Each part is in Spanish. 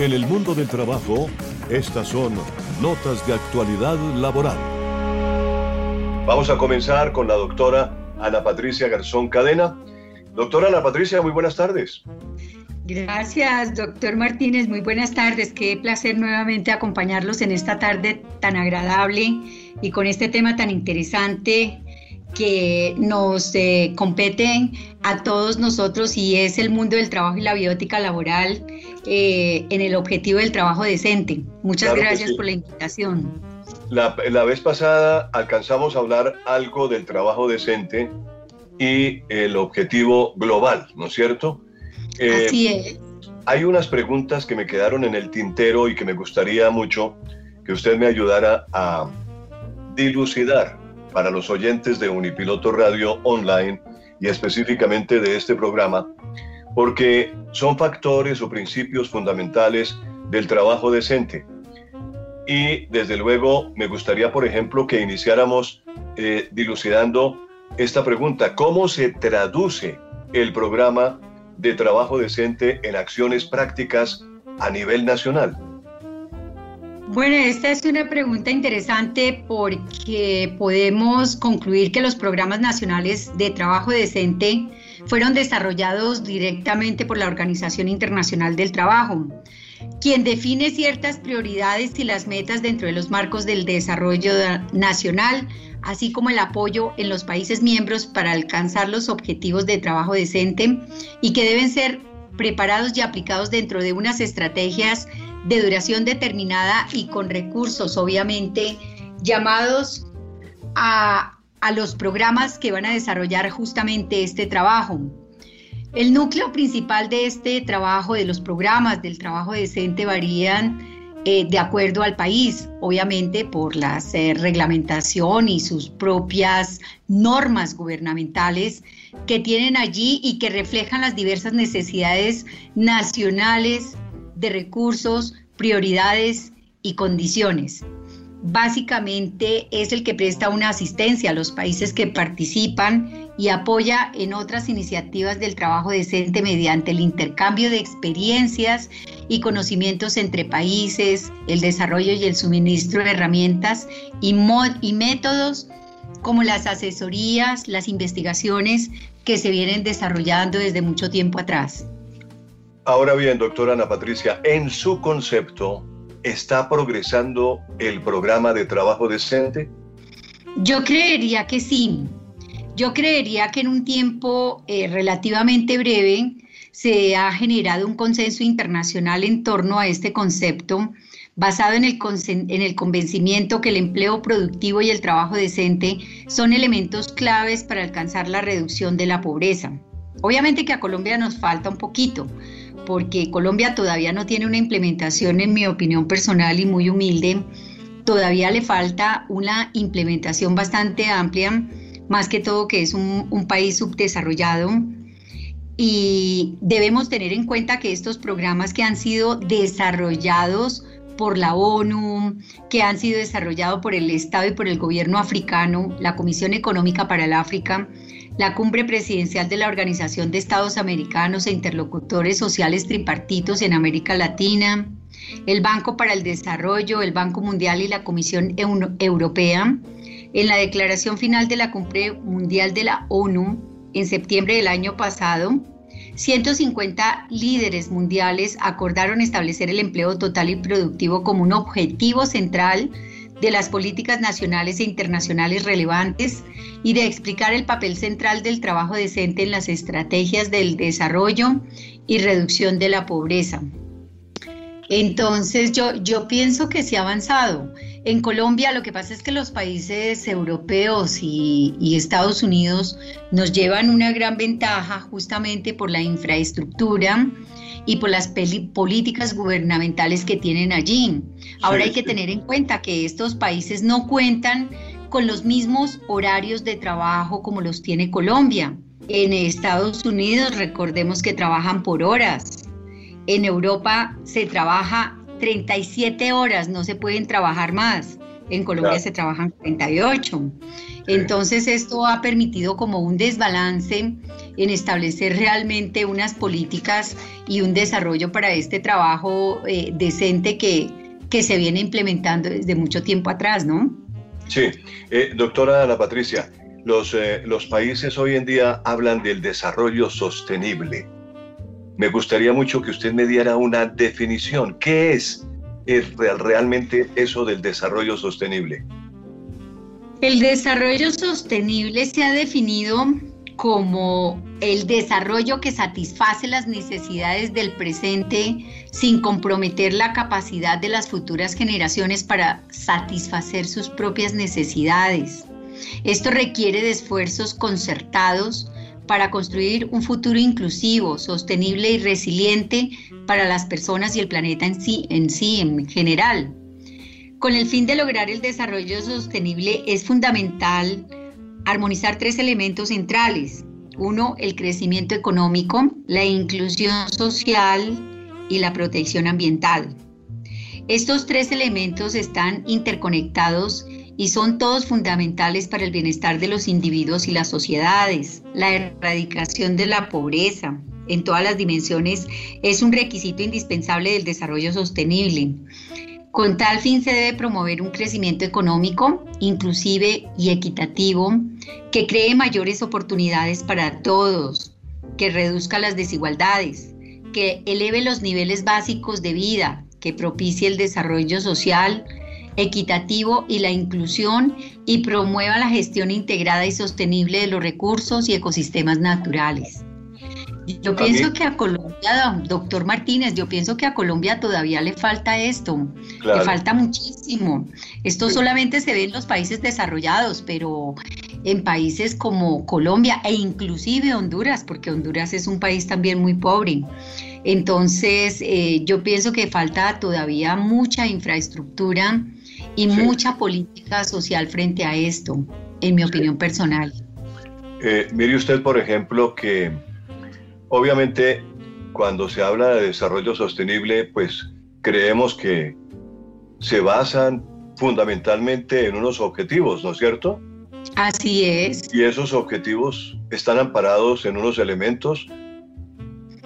En el mundo del trabajo, estas son notas de actualidad laboral. Vamos a comenzar con la doctora Ana Patricia Garzón Cadena. Doctora Ana Patricia, muy buenas tardes. Gracias, doctor Martínez. Muy buenas tardes. Qué placer nuevamente acompañarlos en esta tarde tan agradable y con este tema tan interesante que nos eh, compete a todos nosotros y es el mundo del trabajo y la biótica laboral eh, en el objetivo del trabajo decente. Muchas gracias por la invitación. La, la, vez pasada alcanzamos a hablar algo del trabajo decente y el objetivo global, ¿no es cierto? Eh, Así es. Hay unas preguntas que me quedaron en el tintero y que me gustaría mucho que usted me ayudara a dilucidar para los oyentes de Unipiloto Radio Online y específicamente de este programa, porque son factores o principios fundamentales del trabajo decente. Y desde luego me gustaría, por ejemplo, que iniciáramos eh, dilucidando esta pregunta, ¿cómo se traduce el programa de trabajo decente en acciones prácticas a nivel nacional? Bueno, esta es una pregunta interesante porque podemos concluir que los programas nacionales de trabajo decente fueron desarrollados directamente por la Organización Internacional del Trabajo, quien define ciertas prioridades y las metas dentro de los marcos del desarrollo nacional, así como el apoyo en los países miembros para alcanzar los objetivos de trabajo decente y que deben ser preparados y aplicados dentro de unas estrategias de duración determinada y con recursos, obviamente, llamados a, los programas que van a desarrollar justamente este trabajo. El núcleo principal de este trabajo, de los programas del trabajo decente, varían eh, de acuerdo al país, obviamente por la eh, reglamentación y sus propias normas gubernamentales que tienen allí y que reflejan las diversas necesidades nacionales, de recursos, prioridades y condiciones. Básicamente es el que presta una asistencia a los países que participan y apoya en otras iniciativas del trabajo decente mediante el intercambio de experiencias y conocimientos entre países, el desarrollo y el suministro de herramientas y, y métodos como las asesorías, las investigaciones que se vienen desarrollando desde mucho tiempo atrás. Ahora bien, doctora Ana Patricia, en su concepto, ¿está progresando el programa de trabajo decente? Yo creería que sí. Yo creería que en un tiempo eh, relativamente breve se ha generado un consenso internacional en torno a este concepto basado en el, en el convencimiento que el empleo productivo y el trabajo decente son elementos claves para alcanzar la reducción de la pobreza. Obviamente que a Colombia nos falta un poquito, porque Colombia todavía no tiene una implementación, en mi opinión personal y muy humilde, todavía le falta una implementación bastante amplia, más que todo que es un, país subdesarrollado. Y debemos tener en cuenta que estos programas que han sido desarrollados por la ONU, que han sido desarrollados por el Estado y por el gobierno africano, la Comisión Económica para el África, la cumbre presidencial de la Organización de Estados Americanos e interlocutores sociales tripartitos en América Latina, el Banco para el Desarrollo, el Banco Mundial y la Comisión Europea, en la declaración final de la cumbre mundial de la ONU en septiembre del año pasado, 150 líderes mundiales acordaron establecer el empleo total y productivo como un objetivo central de las políticas nacionales e internacionales relevantes y de explicar el papel central del trabajo decente en las estrategias del desarrollo y reducción de la pobreza. Entonces yo, yo pienso que se ha avanzado. En Colombia lo que pasa es que los países europeos y, y, Estados Unidos nos llevan una gran ventaja justamente por la infraestructura y por las políticas gubernamentales que tienen allí. Ahora hay que tener en cuenta que estos países no cuentan con los mismos horarios de trabajo como los tiene Colombia. En Estados Unidos recordemos que trabajan por horas. En Europa se trabaja 37 horas, no se pueden trabajar más. En Colombia se trabajan 38. Entonces esto ha permitido como un desbalance en establecer realmente unas políticas y un desarrollo para este trabajo eh, decente que, que se viene implementando desde mucho tiempo atrás, ¿no? Sí, eh, doctora Ana Patricia, los, eh, los países hoy en día hablan del desarrollo sostenible. Me gustaría mucho que usted me diera una definición. ¿Qué es, es realmente eso del desarrollo sostenible? El desarrollo sostenible se ha definido como el desarrollo que satisface las necesidades del presente sin comprometer la capacidad de las futuras generaciones para satisfacer sus propias necesidades. Esto requiere de esfuerzos concertados para construir un futuro inclusivo, sostenible y resiliente para las personas y el planeta en sí, en sí, en general. Con el fin de lograr el desarrollo sostenible es fundamental armonizar tres elementos centrales. Uno, el crecimiento económico, la inclusión social y la protección ambiental. Estos tres elementos están interconectados y son todos fundamentales para el bienestar de los individuos y las sociedades. La erradicación de la pobreza en todas las dimensiones es un requisito indispensable del desarrollo sostenible. Con tal fin se debe promover un crecimiento económico, inclusive y equitativo, que cree mayores oportunidades para todos, que reduzca las desigualdades, que eleve los niveles básicos de vida, que propicie el desarrollo social, equitativo y la inclusión y promueva la gestión integrada y sostenible de los recursos y ecosistemas naturales. Yo pienso que a Colombia, doctor Martínez, yo pienso que a Colombia todavía le falta esto, le falta muchísimo. Esto solamente se ve en los países desarrollados, pero en países como Colombia e inclusive Honduras, porque Honduras es un país también muy pobre. Entonces, eh, yo pienso que falta todavía mucha infraestructura y mucha política social frente a esto, en mi opinión personal. Eh, mire usted, por ejemplo, que Obviamente, cuando se habla de desarrollo sostenible, pues creemos que se basan fundamentalmente en unos objetivos, ¿no es cierto? Así es. Y esos objetivos están amparados en unos elementos.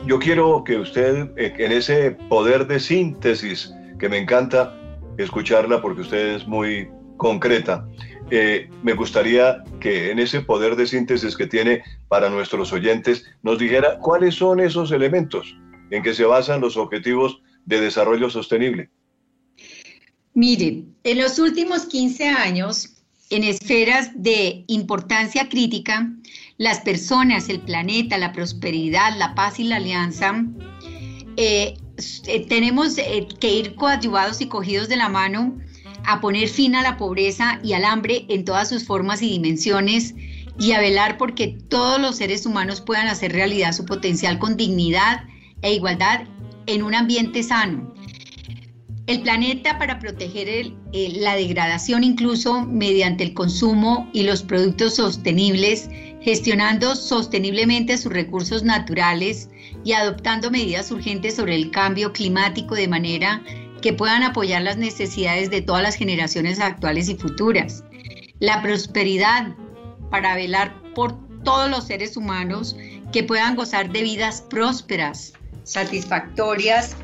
Yo quiero que usted, eh, en ese poder de síntesis, que me encanta escucharla porque usted es muy concreta, eh, me gustaría que en ese poder de síntesis que tiene para nuestros oyentes nos dijera cuáles son esos elementos en que se basan los objetivos de desarrollo sostenible. Mire, en los últimos 15 años, en esferas de importancia crítica, las personas, el planeta, la prosperidad, la paz y la alianza, eh, eh, tenemos que ir coadyuvados y cogidos de la mano a poner fin a la pobreza y al hambre en todas sus formas y dimensiones y a velar porque todos los seres humanos puedan hacer realidad su potencial con dignidad e igualdad en un ambiente sano. El planeta para proteger la degradación incluso mediante el consumo y los productos sostenibles, gestionando sosteniblemente sus recursos naturales y adoptando medidas urgentes sobre el cambio climático de manera que puedan apoyar las necesidades de todas las generaciones actuales y futuras. La prosperidad para velar por todos los seres humanos que puedan gozar de vidas prósperas, satisfactorias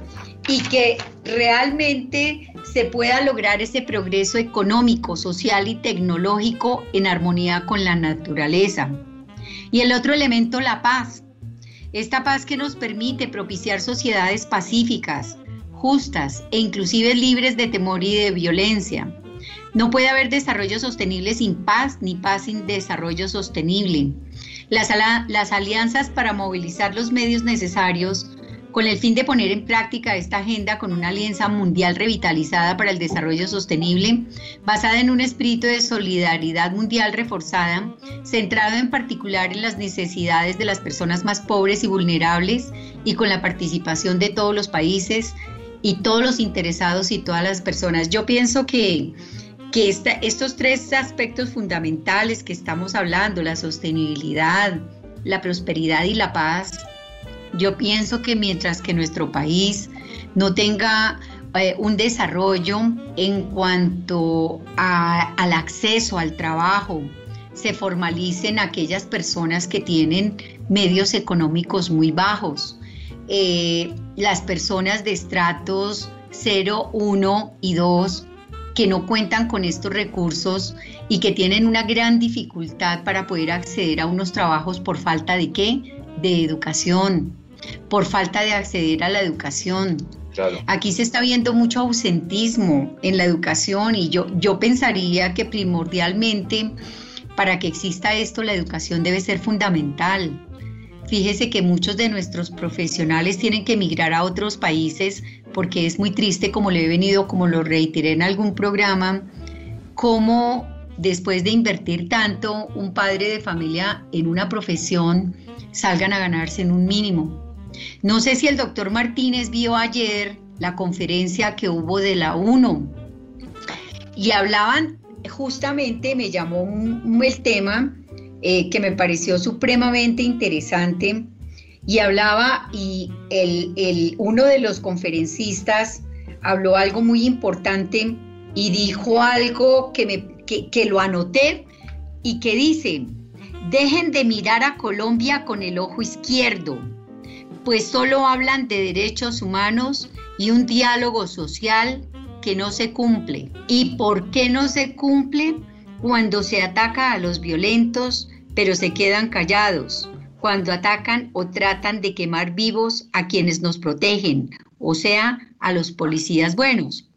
y que realmente se pueda lograr ese progreso económico, social y tecnológico en armonía con la naturaleza. Y el otro elemento, la paz. Esta paz que nos permite propiciar sociedades pacíficas, justas e inclusive libres de temor y de violencia. No puede haber desarrollo sostenible sin paz, ni paz sin desarrollo sostenible. Las, las, alianzas para movilizar los medios necesarios con el fin de poner en práctica esta agenda con una alianza mundial revitalizada para el desarrollo sostenible, basada en un espíritu de solidaridad mundial reforzada, centrado en particular en las necesidades de las personas más pobres y vulnerables y con la participación de todos los países, y todos los interesados y todas las personas. Yo pienso que, que estos tres aspectos fundamentales que estamos hablando, la sostenibilidad, la prosperidad y la paz, yo pienso que mientras que nuestro país no tenga eh, un desarrollo en cuanto al acceso al trabajo, se formalicen aquellas personas que tienen medios económicos muy bajos, eh, las personas de estratos 0, 1 y 2 que no cuentan con estos recursos y que tienen una gran dificultad para poder acceder a unos trabajos por falta de qué? De educación, por falta de acceder a la educación. Aquí se está viendo mucho ausentismo en la educación y yo, yo pensaría que primordialmente para que exista esto la educación debe ser fundamental. Fíjese que muchos de nuestros profesionales tienen que emigrar a otros países porque es muy triste, como le he venido, como lo reiteré en algún programa, cómo después de invertir tanto un padre de familia en una profesión salgan a ganarse en un mínimo. No sé si el doctor Martínez vio ayer la conferencia que hubo de la UNO y hablaban justamente, me llamó el tema eh, que me pareció supremamente interesante y hablaba y el, uno de los conferencistas habló algo muy importante y dijo algo que, me, que lo anoté y que dice, dejen de mirar a Colombia con el ojo izquierdo, pues solo hablan de derechos humanos y un diálogo social que no se cumple. ¿Y por qué no se cumple? Cuando se ataca a los violentos, pero se quedan callados, cuando atacan o tratan de quemar vivos a quienes nos protegen, o sea, a los policías buenos.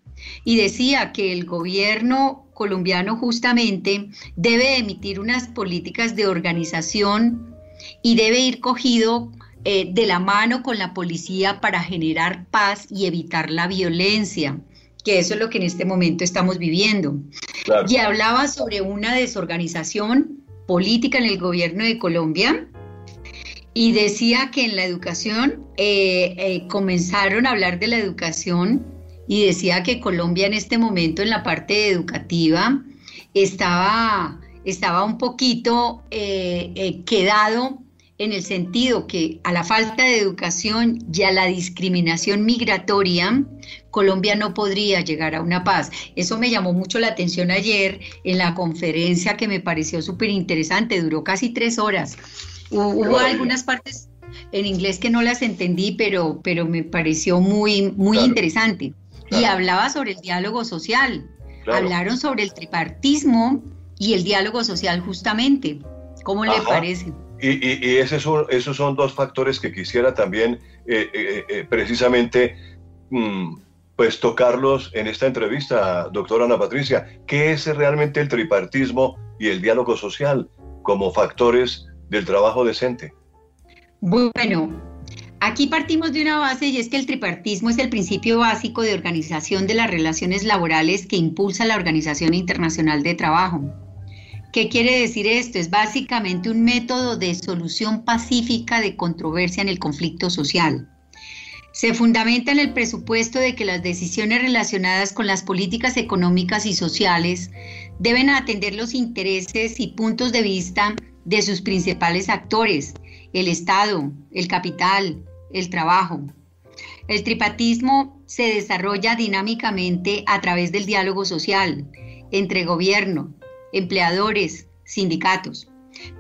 Y decía que el gobierno colombiano justamente debe emitir unas políticas de organización y debe ir cogido eh, de la mano con la policía para generar paz y evitar la violencia que eso es lo que en este momento estamos viviendo. Y hablaba sobre una desorganización política en el gobierno de Colombia y decía que en la educación eh, eh, comenzaron a hablar de la educación y decía que Colombia en este momento en la parte educativa estaba, estaba un poquito eh, quedado en el sentido que a la falta de educación y a la discriminación migratoria, Colombia no podría llegar a una paz. Eso me llamó mucho la atención ayer en la conferencia que me pareció súper interesante, duró casi tres horas. Hubo, algunas partes en inglés que no las entendí, pero, pero me pareció muy, muy interesante. Y hablaba sobre el diálogo social. Hablaron sobre el tripartismo y el diálogo social justamente. ¿Cómo le parece? Y, esos, son, dos factores que quisiera también eh, eh, eh, precisamente mm, pues tocarlos en esta entrevista, doctora Ana Patricia. ¿Qué es realmente el tripartismo y el diálogo social como factores del trabajo decente? Bueno, aquí partimos de una base y es que el tripartismo es el principio básico de organización de las relaciones laborales que impulsa la Organización Internacional de Trabajo. ¿Qué quiere decir esto? Es básicamente un método de solución pacífica de controversia en el conflicto social. Se fundamenta en el presupuesto de que las decisiones relacionadas con las políticas económicas y sociales deben atender los intereses y puntos de vista de sus principales actores, el Estado, el capital, el trabajo. El tripatismo se desarrolla dinámicamente a través del diálogo social entre gobierno, empleadores, sindicatos.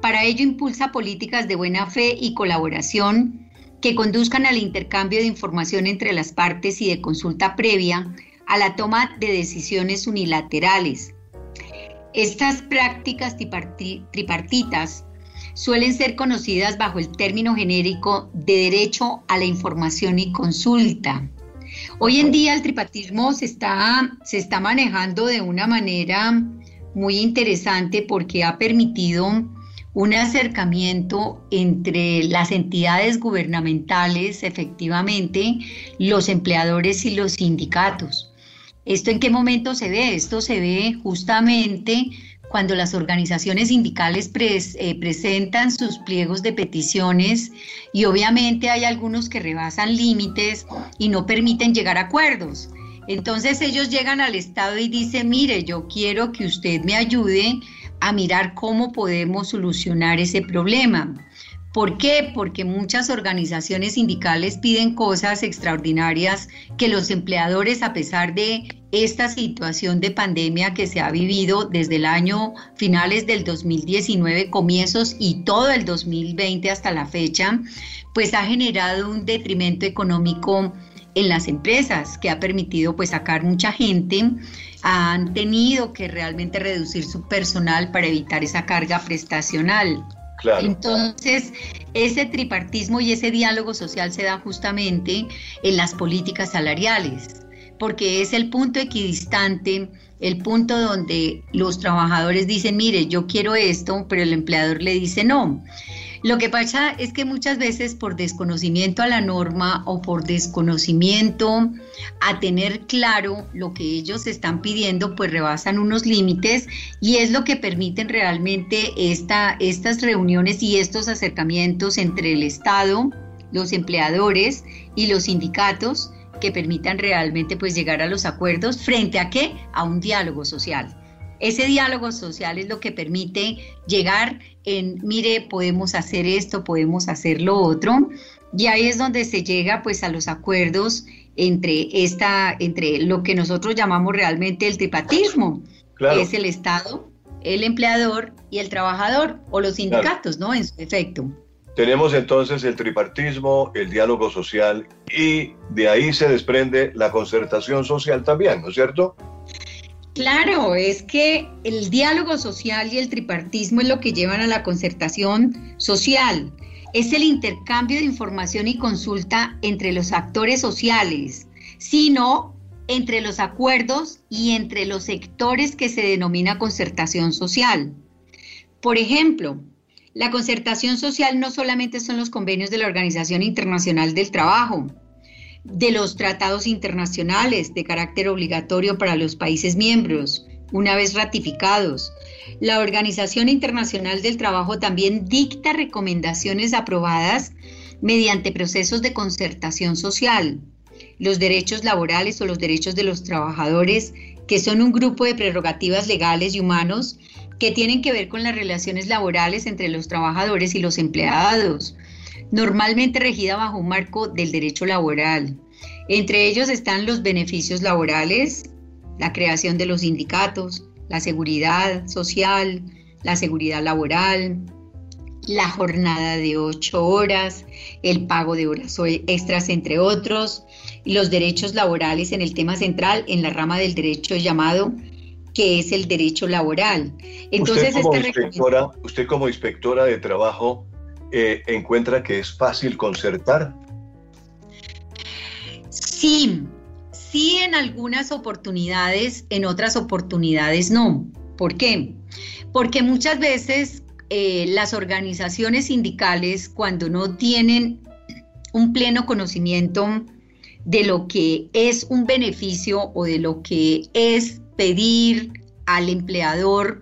Para ello impulsa políticas de buena fe y colaboración que conduzcan al intercambio de información entre las partes y de consulta previa a la toma de decisiones unilaterales. Estas prácticas tripartitas suelen ser conocidas bajo el término genérico de derecho a la información y consulta. Hoy en día el tripartismo se está, se está manejando de una manera muy interesante porque ha permitido un acercamiento entre las entidades gubernamentales, efectivamente, los empleadores y los sindicatos. ¿Esto en qué momento se ve? Esto se ve justamente cuando las organizaciones sindicales eh, presentan sus pliegos de peticiones y obviamente hay algunos que rebasan límites y no permiten llegar a acuerdos. Entonces ellos llegan al Estado y dicen, mire, yo quiero que usted me ayude a mirar cómo podemos solucionar ese problema. ¿Por qué? Porque muchas organizaciones sindicales piden cosas extraordinarias que los empleadores, a pesar de esta situación de pandemia que se ha vivido desde el año finales del 2019, comienzos y todo el 2020 hasta la fecha, pues ha generado un detrimento económico en las empresas que ha permitido pues sacar mucha gente han tenido que realmente reducir su personal para evitar esa carga prestacional. Entonces, ese tripartismo y ese diálogo social se da justamente en las políticas salariales, porque es el punto equidistante, el punto donde los trabajadores dicen, mire, yo quiero esto, pero el empleador le dice no. Lo que pasa es que muchas veces por desconocimiento a la norma o por desconocimiento a tener claro lo que ellos están pidiendo, pues rebasan unos límites y es lo que permiten realmente esta, estas reuniones y estos acercamientos entre el Estado, los empleadores y los sindicatos que permitan realmente pues llegar a los acuerdos frente a qué? A un diálogo social. Ese diálogo social es lo que permite llegar en, mire, podemos hacer esto, podemos hacer lo otro, y ahí es donde se llega pues a los acuerdos entre esta, entre lo que nosotros llamamos realmente el tripatismo, que es el Estado, el empleador y el trabajador, o los sindicatos, ¿no? En su efecto. Tenemos entonces el tripartismo, el diálogo social, y de ahí se desprende la concertación social también, ¿no es cierto? Claro, es que el diálogo social y el tripartismo es lo que llevan a la concertación social. Es el intercambio de información y consulta entre los actores sociales, sino entre los acuerdos y entre los sectores que se denomina concertación social. Por ejemplo, la concertación social no solamente son los convenios de la Organización Internacional del Trabajo, de los tratados internacionales de carácter obligatorio para los países miembros, una vez ratificados. La Organización Internacional del Trabajo también dicta recomendaciones aprobadas mediante procesos de concertación social. Los derechos laborales o los derechos de los trabajadores, que son un grupo de prerrogativas legales y humanos que tienen que ver con las relaciones laborales entre los trabajadores y los empleados, normalmente regida bajo un marco del derecho laboral. Entre ellos están los beneficios laborales, la creación de los sindicatos, la seguridad social, la seguridad laboral, la jornada de ocho horas, el pago de horas extras, entre otros, y los derechos laborales en el tema central, en la rama del derecho llamado que es el derecho laboral. Entonces, usted como, inspectora, usted como inspectora de trabajo, eh, encuentra que es fácil concertar? Sí, sí en algunas oportunidades, en otras oportunidades no. ¿Por qué? Porque muchas veces eh, las organizaciones sindicales, cuando no tienen un pleno conocimiento de lo que es un beneficio o de lo que es pedir al empleador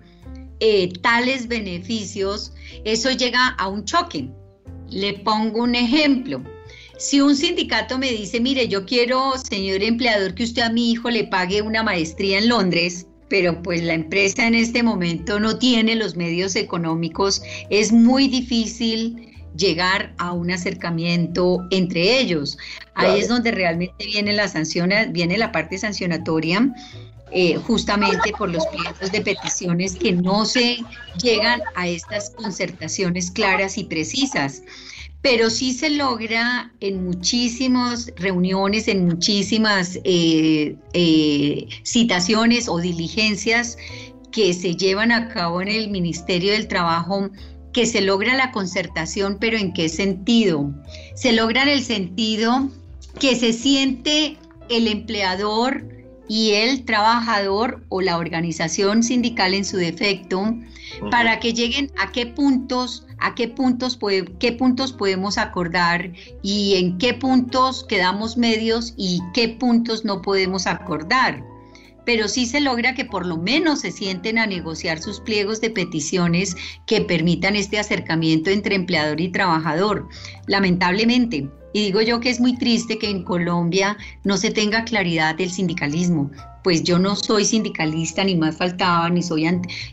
eh, tales beneficios, eso llega a un choque. Le pongo un ejemplo. Si un sindicato me dice, mire, yo quiero, señor empleador, que usted a mi hijo le pague una maestría en Londres, pero pues la empresa en este momento no tiene los medios económicos, es muy difícil llegar a un acercamiento entre ellos. Ahí es donde realmente viene la sanción, viene la parte sancionatoria eh, justamente por los pliegos de peticiones que no se llegan a estas concertaciones claras y precisas. Pero sí se logra en muchísimas reuniones, en muchísimas eh, eh, citaciones o diligencias que se llevan a cabo en el Ministerio del Trabajo que se logra la concertación, pero ¿en qué sentido? Se logra en el sentido que se siente el empleador y el trabajador o la organización sindical en su defecto para que lleguen a qué puntos a qué puntos qué puntos podemos acordar y en qué puntos quedamos medios y qué puntos no podemos acordar pero sí se logra que por lo menos se sienten a negociar sus pliegos de peticiones que permitan este acercamiento entre empleador y trabajador. Lamentablemente, y digo yo que es muy triste que en Colombia no se tenga claridad del sindicalismo, pues yo no soy sindicalista, ni más faltaba, ni soy...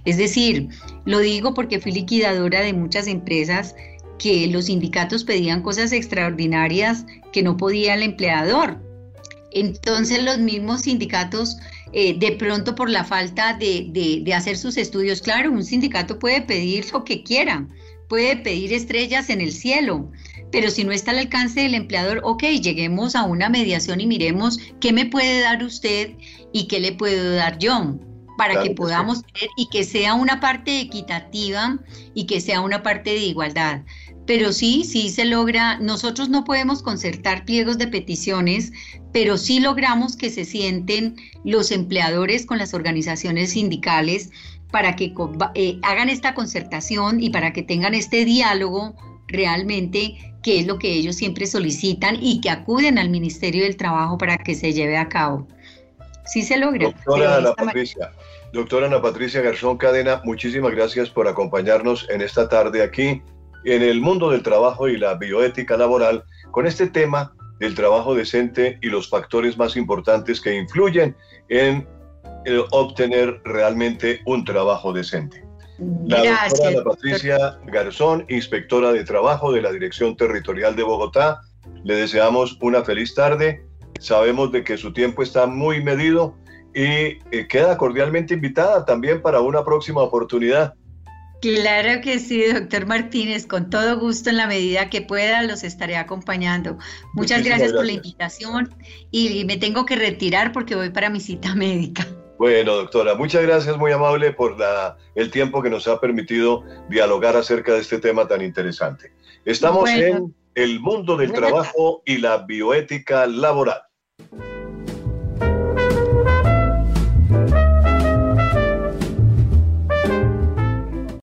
Es decir, lo digo porque fui liquidadora de muchas empresas que los sindicatos pedían cosas extraordinarias que no podía el empleador. Entonces los mismos sindicatos, eh, de pronto por la falta de, de hacer sus estudios, claro, un sindicato puede pedir lo que quiera, puede pedir estrellas en el cielo, pero si no está al alcance del empleador, ok, lleguemos a una mediación y miremos qué me puede dar usted y qué le puedo dar yo para que podamos tener y que sea una parte equitativa y que sea una parte de igualdad. Pero sí, sí se logra, nosotros no podemos concertar pliegos de peticiones, pero sí logramos que se sienten los empleadores con las organizaciones sindicales para que eh, hagan esta concertación y para que tengan este diálogo realmente, que es lo que ellos siempre solicitan y que acuden al Ministerio del Trabajo para que se lleve a cabo. Sí se logra. Doctora Ana Patricia, doctora Ana Patricia Garzón Cadena, muchísimas gracias por acompañarnos en esta tarde aquí en el mundo del trabajo y la bioética laboral con este tema del trabajo decente y los factores más importantes que influyen en obtener realmente un trabajo decente. La doctora Ana Patricia Garzón, inspectora de trabajo de la Dirección Territorial de Bogotá, le deseamos una feliz tarde. Sabemos de que su tiempo está muy medido y eh, queda cordialmente invitada también para una próxima oportunidad. Claro que sí, doctor Martínez, con todo gusto en la medida que pueda los estaré acompañando. Muchas gracias, por la invitación y me tengo que retirar porque voy para mi cita médica. Bueno, doctora, muchas gracias, muy amable por la, el tiempo que nos ha permitido dialogar acerca de este tema tan interesante. Estamos en el mundo del trabajo y la bioética laboral.